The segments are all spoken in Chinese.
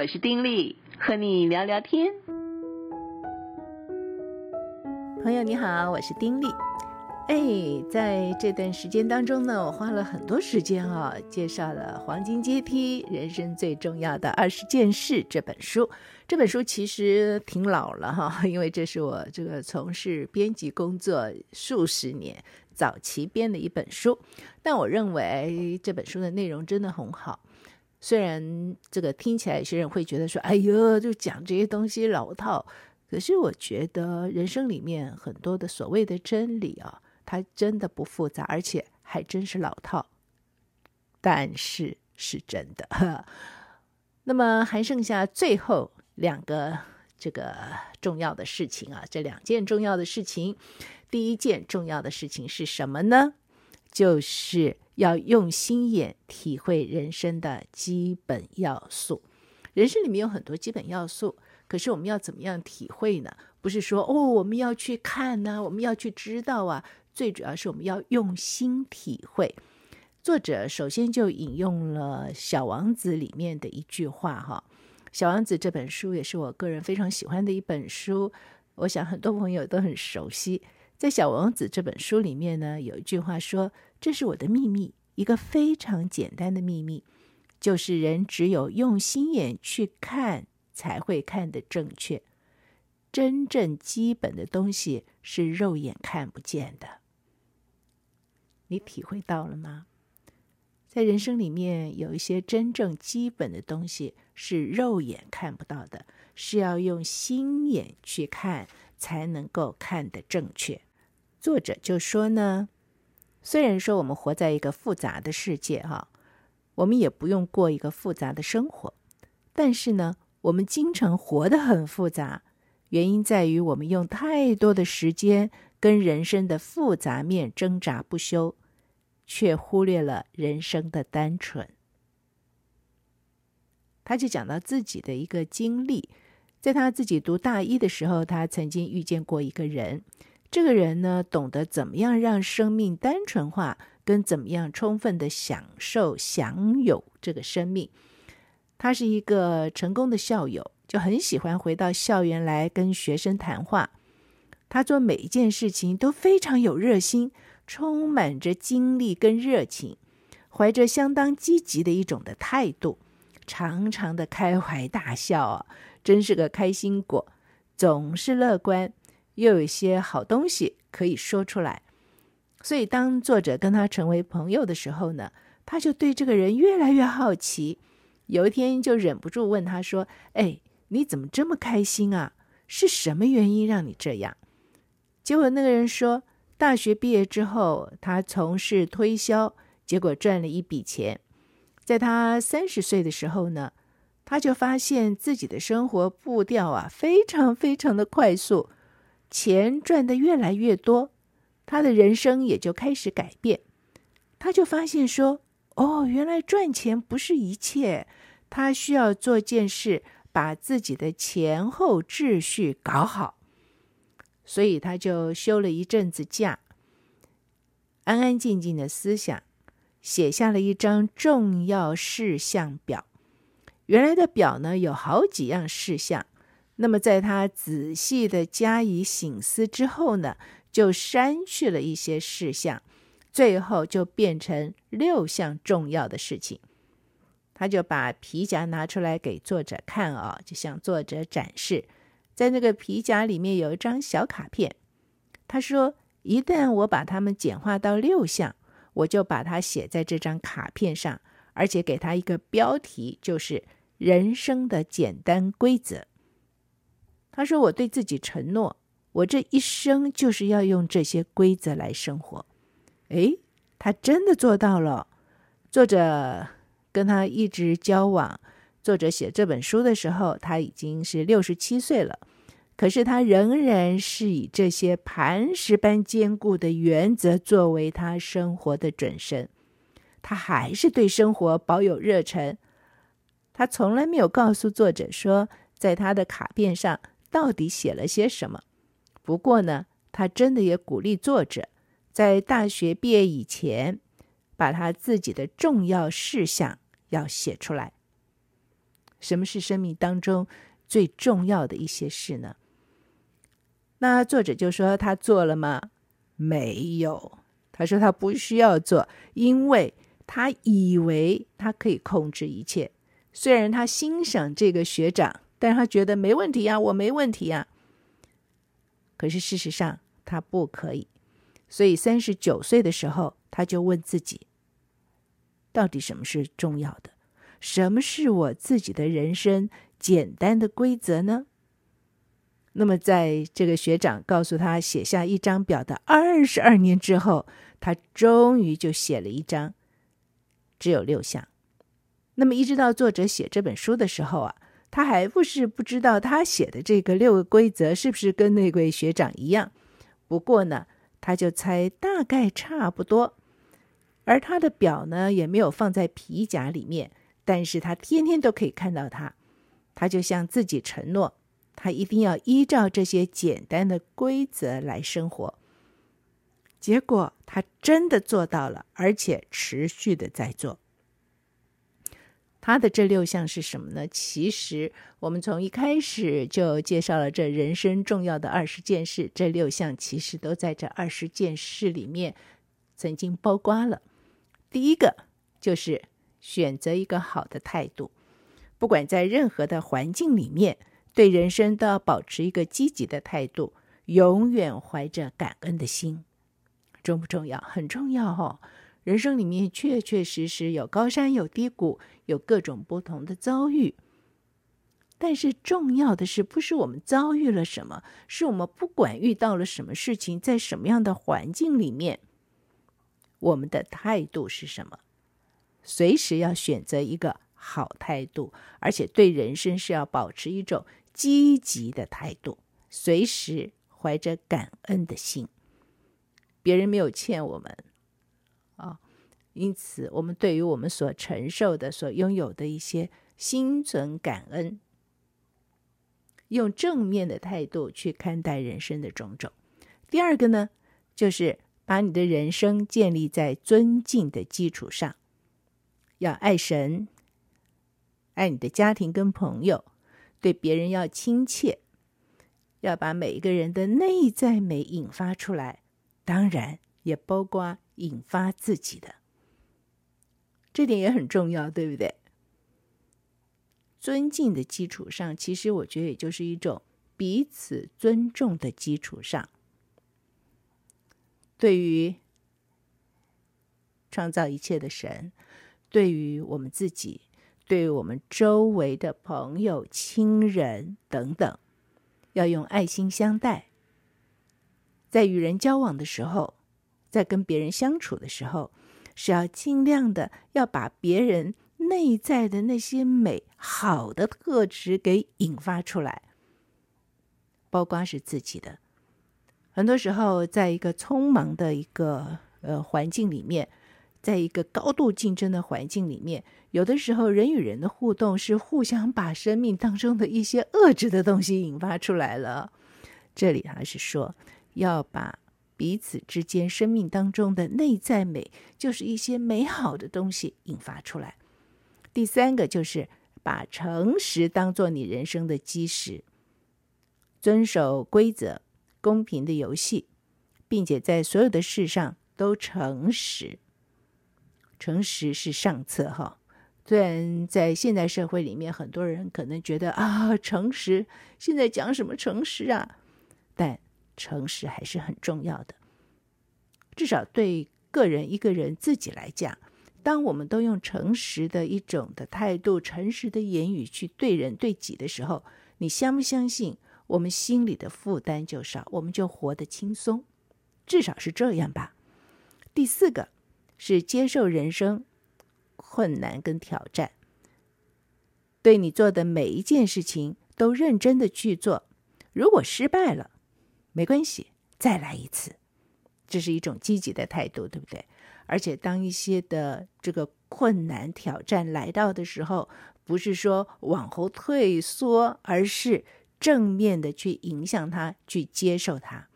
我是丁力，和你聊聊天。朋友你好，我是丁力。哎，在这段时间当中呢，我花了很多时间啊，介绍了《黄金阶梯：人生最重要的二十件事》这本书。这本书其实挺老了哈，因为这是我这个从事编辑工作数十年早期编的一本书。但我认为这本书的内容真的很好。虽然这个听起来有些人会觉得说：“哎呦，就讲这些东西老套。”可是我觉得人生里面很多的所谓的真理啊，它真的不复杂，而且还真是老套，但是是真的。那么还剩下最后两个这个重要的事情啊，这两件重要的事情，第一件重要的事情是什么呢？就是。要用心眼体会人生的基本要素。人生里面有很多基本要素，可是我们要怎么样体会呢？不是说哦，我们要去看呐，我们要去知道啊。最主要是我们要用心体会。作者首先就引用了《小王子》里面的一句话哈，《小王子》这本书也是我个人非常喜欢的一本书，我想很多朋友都很熟悉。在《小王子》这本书里面呢，有一句话说：“这是我的秘密，一个非常简单的秘密，就是人只有用心眼去看，才会看得正确。真正基本的东西是肉眼看不见的。”你体会到了吗？在人生里面，有一些真正基本的东西是肉眼看不到的，是要用心眼去看，才能够看得正确。作者就说呢，虽然说我们活在一个复杂的世界哈，我们也不用过一个复杂的生活，但是呢，我们经常活得很复杂，原因在于我们用太多的时间跟人生的复杂面挣扎不休，却忽略了人生的单纯。他就讲到自己的一个经历，在他自己读大一的时候，他曾经遇见过一个人。这个人呢，懂得怎么样让生命单纯化，跟怎么样充分的享受、享有这个生命。他是一个成功的校友，就很喜欢回到校园来跟学生谈话。他做每一件事情都非常有热心，充满着精力跟热情，怀着相当积极的一种的态度，常常的开怀大笑啊，真是个开心果，总是乐观。又有一些好东西可以说出来，所以当作者跟他成为朋友的时候呢，他就对这个人越来越好奇。有一天就忍不住问他说：“哎，你怎么这么开心啊？是什么原因让你这样？”结果那个人说：“大学毕业之后，他从事推销，结果赚了一笔钱。在他三十岁的时候呢，他就发现自己的生活步调啊，非常非常的快速。”钱赚得越来越多，他的人生也就开始改变。他就发现说：“哦，原来赚钱不是一切，他需要做件事，把自己的前后秩序搞好。”所以他就休了一阵子假，安安静静的思想，写下了一张重要事项表。原来的表呢，有好几样事项。那么，在他仔细的加以省思之后呢，就删去了一些事项，最后就变成六项重要的事情。他就把皮夹拿出来给作者看、哦，就向作者展示，在那个皮夹里面有一张小卡片。他说：“一旦我把它们简化到六项，我就把它写在这张卡片上，而且给它一个标题，就是‘人生的简单规则’。”他说：“我对自己承诺，我这一生就是要用这些规则来生活。”诶，他真的做到了。作者跟他一直交往，作者写这本书的时候，他已经是六十七岁了。可是他仍然是以这些磐石般坚固的原则作为他生活的准绳。他还是对生活保有热忱。他从来没有告诉作者说，在他的卡片上。到底写了些什么？不过呢，他真的也鼓励作者在大学毕业以前，把他自己的重要事项要写出来。什么是生命当中最重要的一些事呢？那作者就说他做了吗？没有。他说他不需要做，因为他以为他可以控制一切。虽然他欣赏这个学长，但是他觉得没问题呀，我没问题呀。可是事实上他不可以。所以三十九岁的时候，他就问自己：到底什么是重要的？什么是我自己的人生简单的规则呢？那么，在这个学长告诉他写下一张表的二十二年之后，他终于就写了一张，只有六项。那么，一直到作者写这本书的时候啊，他还不是不知道他写的这个六个规则是不是跟那位学长一样。不过呢，他就猜大概差不多。而他的表呢，也没有放在皮夹里面，但是他天天都可以看到它。他就向自己承诺。他一定要依照这些简单的规则来生活。结果他真的做到了，而且持续的在做。他的这六项是什么呢？其实我们从一开始就介绍了这人生重要的二十件事，这六项其实都在这二十件事里面曾经包括了。第一个就是选择一个好的态度，不管在任何的环境里面。对人生都要保持一个积极的态度，永远怀着感恩的心，重不重要？很重要哦。人生里面确确实实有高山，有低谷，有各种不同的遭遇。但是重要的是，不是我们遭遇了什么，是我们不管遇到了什么事情，在什么样的环境里面，我们的态度是什么？随时要选择一个好态度，而且对人生是要保持一种。积极的态度，随时怀着感恩的心。别人没有欠我们，因此我们对于我们所承受的、所拥有的一些，心存感恩，用正面的态度去看待人生的种种。第二个呢，就是把你的人生建立在尊敬的基础上，要爱神，爱你的家庭跟朋友。对别人要亲切，要把每一个人的内在美引发出来，当然也包括引发自己的，这点也很重要，对不对？尊敬的基础上，其实我觉得也就是一种彼此尊重的基础上，对于创造一切的神，对于我们自己。对我们周围的朋友、亲人等等，要用爱心相待。在与人交往的时候，在跟别人相处的时候，是要尽量的要把别人内在的那些美好的特质给引发出来，包括是自己的。很多时候，在一个匆忙的一个呃环境里面。在一个高度竞争的环境里面，有的时候人与人的互动是互相把生命当中的一些恶质的东西引发出来了。这里还是说要把彼此之间生命当中的内在美，就是一些美好的东西引发出来。第三个就是把诚实当做你人生的基石，遵守规则，公平的游戏，并且在所有的事上都诚实。诚实是上策哈，虽然在现代社会里面，很多人可能觉得啊，诚实现在讲什么诚实啊？但诚实还是很重要的。至少对个人一个人自己来讲，当我们都用诚实的一种的态度、诚实的言语去对人对己的时候，你相不相信，我们心里的负担就少，我们就活得轻松，至少是这样吧。第四个。是接受人生困难跟挑战，对你做的每一件事情都认真的去做。如果失败了，没关系，再来一次，这是一种积极的态度，对不对？而且当一些的这个困难挑战来到的时候，不是说往后退缩，而是正面的去影响他，去接受他，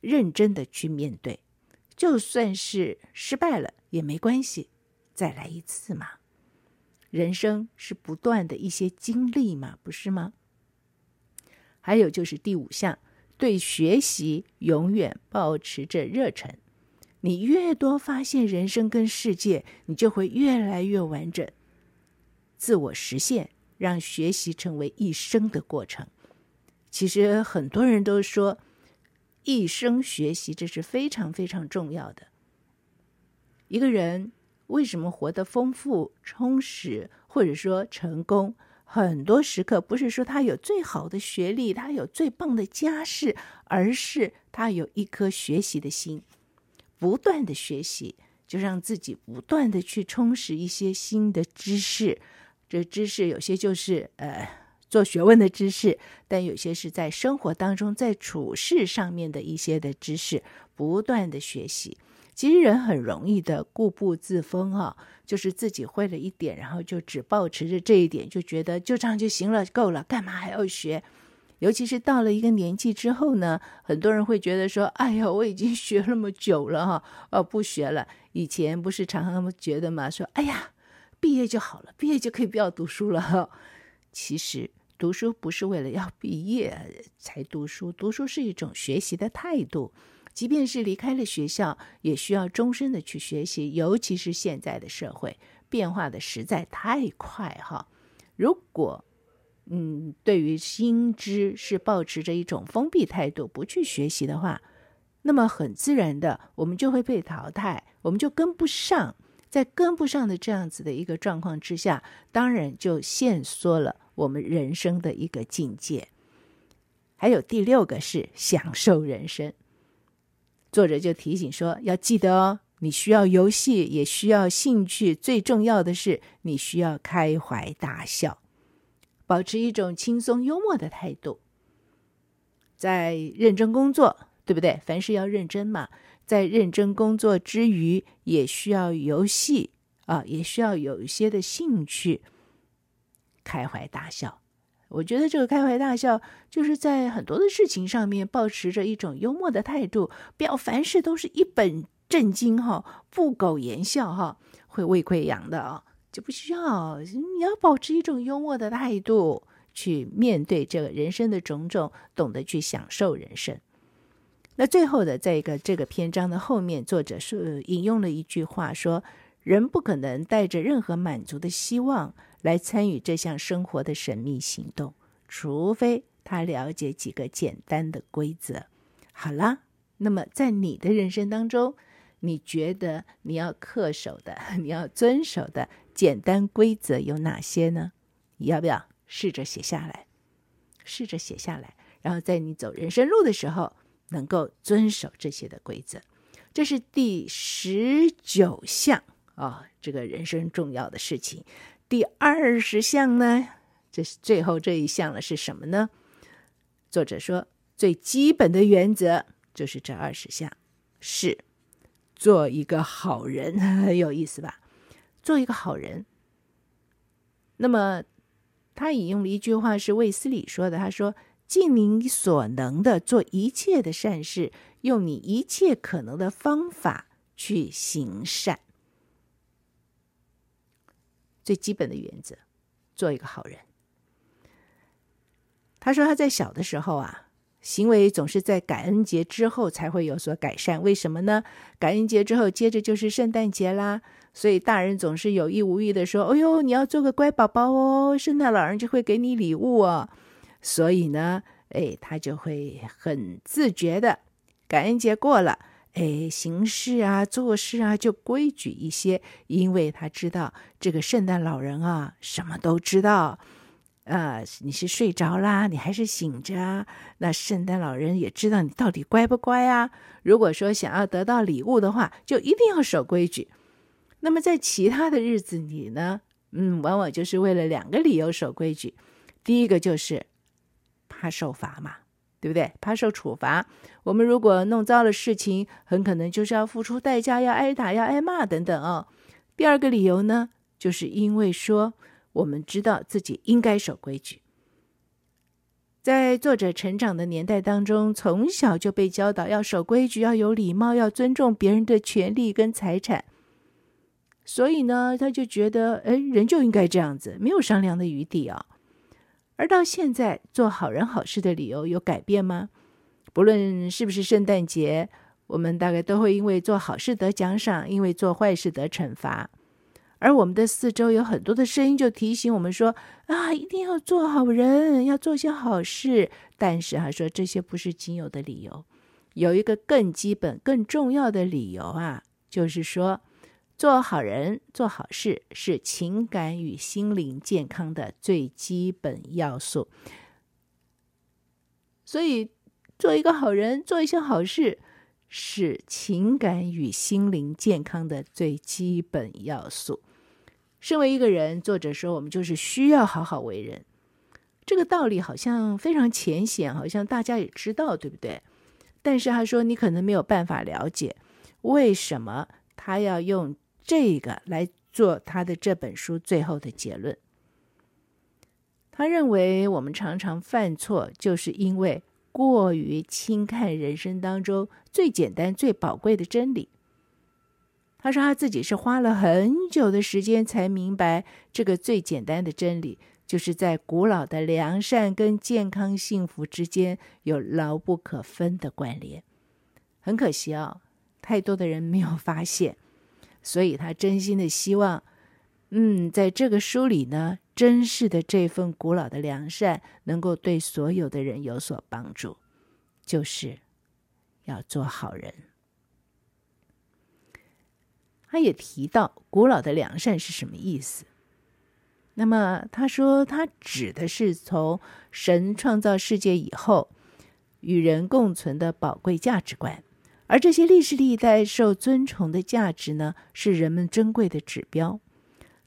认真的去面对。就算是失败了也没关系，再来一次嘛。人生是不断的一些经历嘛，不是吗？还有就是第五项，对学习永远保持着热忱。你越多发现人生跟世界，你就会越来越完整。自我实现，让学习成为一生的过程。其实很多人都说，一生学习这是非常非常重要的。一个人为什么活得丰富、充实，或者说成功？很多时刻不是说他有最好的学历，他有最棒的家世，而是他有一颗学习的心，不断的学习，就让自己不断的去充实一些新的知识。这知识有些就是呃做学问的知识，但有些是在生活当中，在处事上面的一些的知识，不断的学习。其实人很容易的固步自封啊，就是自己会了一点，然后就只保持着这一点，就觉得就这样就行了，够了，干嘛还要学？尤其是到了一个年纪之后呢，很多人会觉得说：“哎呀，我已经学那么久了哈，哦，不学了。”以前不是常常觉得嘛，说：“哎呀，毕业就好了，毕业就可以不要读书了。”哈，其实读书不是为了要毕业才读书，读书是一种学习的态度。即便是离开了学校，也需要终身的去学习。尤其是现在的社会变化的实在太快哈。如果嗯，对于新知是抱持着一种封闭态度，不去学习的话，那么很自然的，我们就会被淘汰，我们就跟不上。在跟不上的这样子的一个状况之下，当然就限缩了我们人生的一个境界。还有第六个是享受人生。作者就提醒说：“要记得哦，你需要游戏，也需要兴趣，最重要的是你需要开怀大笑，保持一种轻松幽默的态度。在认真工作，对不对？凡事要认真嘛。在认真工作之余，也需要游戏啊，也需要有一些的兴趣，开怀大笑。”我觉得这个开怀大笑，就是在很多的事情上面保持着一种幽默的态度，不要凡事都是一本正经哈，不苟言笑哈，会胃溃疡的啊，就不需要。你要保持一种幽默的态度去面对这个人生的种种，懂得去享受人生。那最后的，在一个这个篇章的后面，作者是引用了一句话说：“人不可能带着任何满足的希望。”来参与这项生活的神秘行动，除非他了解几个简单的规则。好啦，那么在你的人生当中，你觉得你要恪守的、你要遵守的简单规则有哪些呢？你要不要试着写下来？试着写下来，然后在你走人生路的时候，能够遵守这些的规则。这是第十九项啊、这个人生重要的事情。第二十项呢，这是最后这一项了，是什么呢？作者说，最基本的原则就是这二十项，是做一个好人，很有意思吧？做一个好人。那么他引用了一句话，是卫斯理说的，他说：“尽你所能的做一切的善事，用你一切可能的方法去行善。”最基本的原则，做一个好人。他说他在小的时候啊，行为总是在感恩节之后才会有所改善。为什么呢？感恩节之后接着就是圣诞节啦，所以大人总是有意无意的说：“哎呦，你要做个乖宝宝哦，圣诞老人就会给你礼物哦。”所以呢，哎，他就会很自觉的，感恩节过了。哎，行事啊，做事啊，就规矩一些，因为他知道这个圣诞老人啊，什么都知道。啊，你是睡着啦，你还是醒着啊？那圣诞老人也知道你到底乖不乖啊？如果说想要得到礼物的话，就一定要守规矩。那么在其他的日子里呢，嗯，往往就是为了两个理由守规矩。第一个就是怕受罚嘛。对不对？怕受处罚。我们如果弄糟了事情，很可能就是要付出代价，要挨打，要挨骂等等哦。第二个理由呢，就是因为说我们知道自己应该守规矩。在作者成长的年代当中，从小就被教导要守规矩，要有礼貌，要尊重别人的权利跟财产。所以呢，他就觉得，哎，人就应该这样子，没有商量的余地啊。而到现在，做好人好事的理由有改变吗？不论是不是圣诞节，我们大概都会因为做好事得奖赏，因为做坏事得惩罚。而我们的四周有很多的声音，就提醒我们说：啊，一定要做好人，要做些好事。但是他说这些不是仅有的理由，有一个更基本、更重要的理由啊，就是说，做好人、做好事是情感与心灵健康的最基本要素。所以，做一个好人，做一些好事。是情感与心灵健康的最基本要素。身为一个人，作者说我们就是需要好好为人。这个道理好像非常浅显，好像大家也知道，对不对？但是他说你可能没有办法了解，为什么他要用这个来做他的这本书最后的结论。他认为我们常常犯错，就是因为。过于轻看人生当中最简单、最宝贵的真理。他说他自己是花了很久的时间才明白，这个最简单的真理，就是在古老的良善跟健康幸福之间有牢不可分的关联。很可惜、哦，太多的人没有发现，所以他真心的希望，嗯，在这个书里呢。珍视的这份古老的良善，能够对所有的人有所帮助，就是要做好人。他也提到古老的良善是什么意思。那么他说，他指的是从神创造世界以后，与人共存的宝贵价值观，而这些历史历代受尊崇的价值呢，是人们珍贵的指标。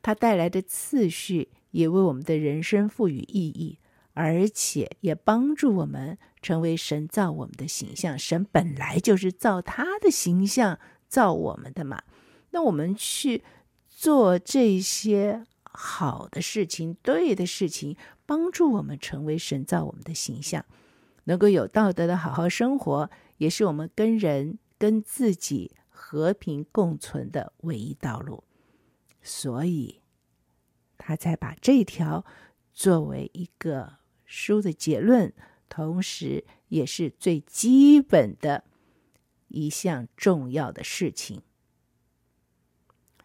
它带来的次序。也为我们的人生赋予意义，而且也帮助我们成为神造我们的形象。神本来就是造他的形象造我们的嘛。那我们去做这些好的事情、对的事情，帮助我们成为神造我们的形象，能够有道德的好好生活，也是我们跟人、跟自己和平共存的唯一道路。所以。他才把这条作为一个书的结论，同时也是最基本的一项重要的事情，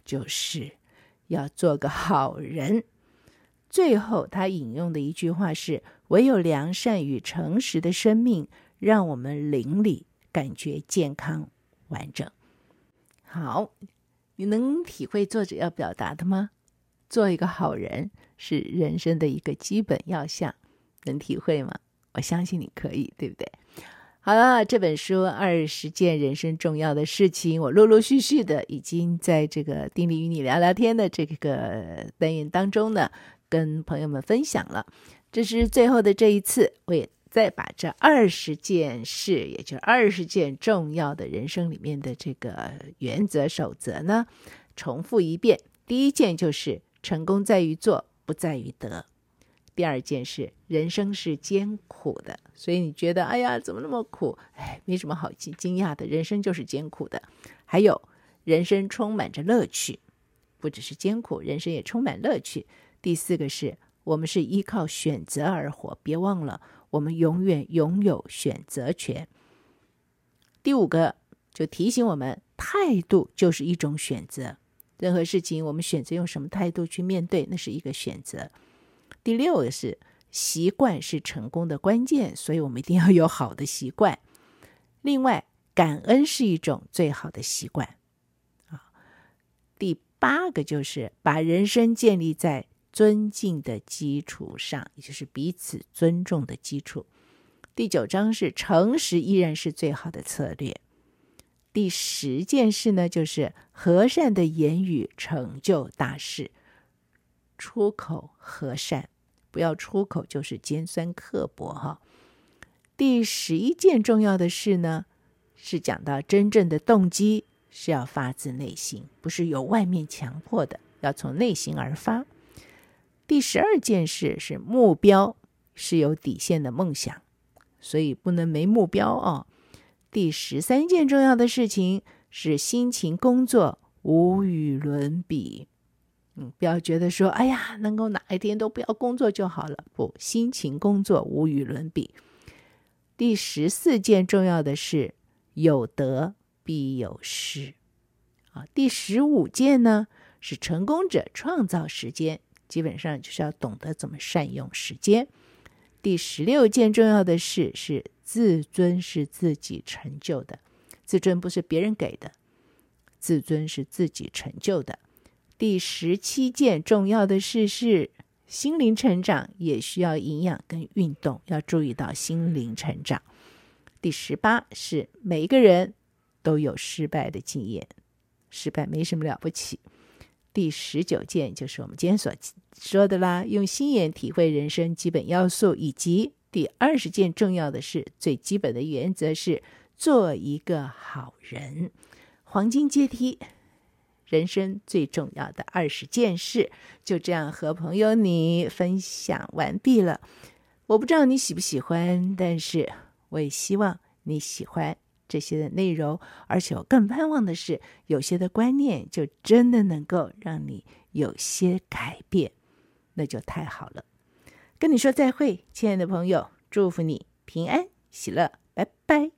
就是要做个好人。最后，他引用的一句话是：“唯有良善与诚实的生命，让我们邻里感觉健康完整。”好，你能体会作者要表达的吗？做一个好人是人生的一个基本要项，能体会吗？我相信你可以，对不对？好了，这本书二十件人生重要的事情，我陆陆续续的已经在这个丁莉与你聊聊天的这个单元当中呢，跟朋友们分享了。这是最后的这一次，我也再把这二十件事，也就二十件重要的人生里面的这个原则守则呢，重复一遍。第一件就是。成功在于做，不在于得。第二件事，人生是艰苦的，所以你觉得，哎呀，怎么那么苦？哎，没什么好惊惊讶的，人生就是艰苦的。还有，人生充满着乐趣，不只是艰苦，人生也充满乐趣。第四个是，我们是依靠选择而活，别忘了，我们永远拥有选择权。第五个，就提醒我们，态度就是一种选择。任何事情，我们选择用什么态度去面对，那是一个选择。第六个是习惯是成功的关键，所以我们一定要有好的习惯。另外，感恩是一种最好的习惯。啊，第八个就是把人生建立在尊敬的基础上，也就是彼此尊重的基础。第九章是诚实依然是最好的策略。第十件事呢，就是和善的言语成就大事。出口和善，不要出口就是尖酸刻薄哈。第十一件重要的事呢，是讲到真正的动机是要发自内心，不是由外面强迫的，要从内心而发。第十二件事是目标是有底线的梦想，所以不能没目标哦。第十三件重要的事情是辛勤工作，无与伦比。嗯，不要觉得说，哎呀，能够哪一天都不要工作就好了。不，辛勤工作无与伦比。第十四件重要的事，有得必有失。啊，第十五件呢，是成功者创造时间，基本上就是要懂得怎么善用时间。第十六件重要的事是自尊是自己成就的，自尊不是别人给的，自尊是自己成就的。第十七件重要的事是心灵成长，也需要营养跟运动，要注意到心灵成长。第十八是每一个人都有失败的经验，失败没什么了不起。第十九件就是我们今天所说的啦，用心眼体会人生基本要素，以及第二十件重要的事，最基本的原则是做一个好人，黄金阶梯。人生最重要的二十件事，就这样和朋友你分享完毕了。我不知道你喜不喜欢，但是我也希望你喜欢这些的内容。而且我更盼望的是，有些的观念就真的能够让你有些改变，那就太好了。跟你说再会，亲爱的朋友，祝福你平安喜乐，拜拜。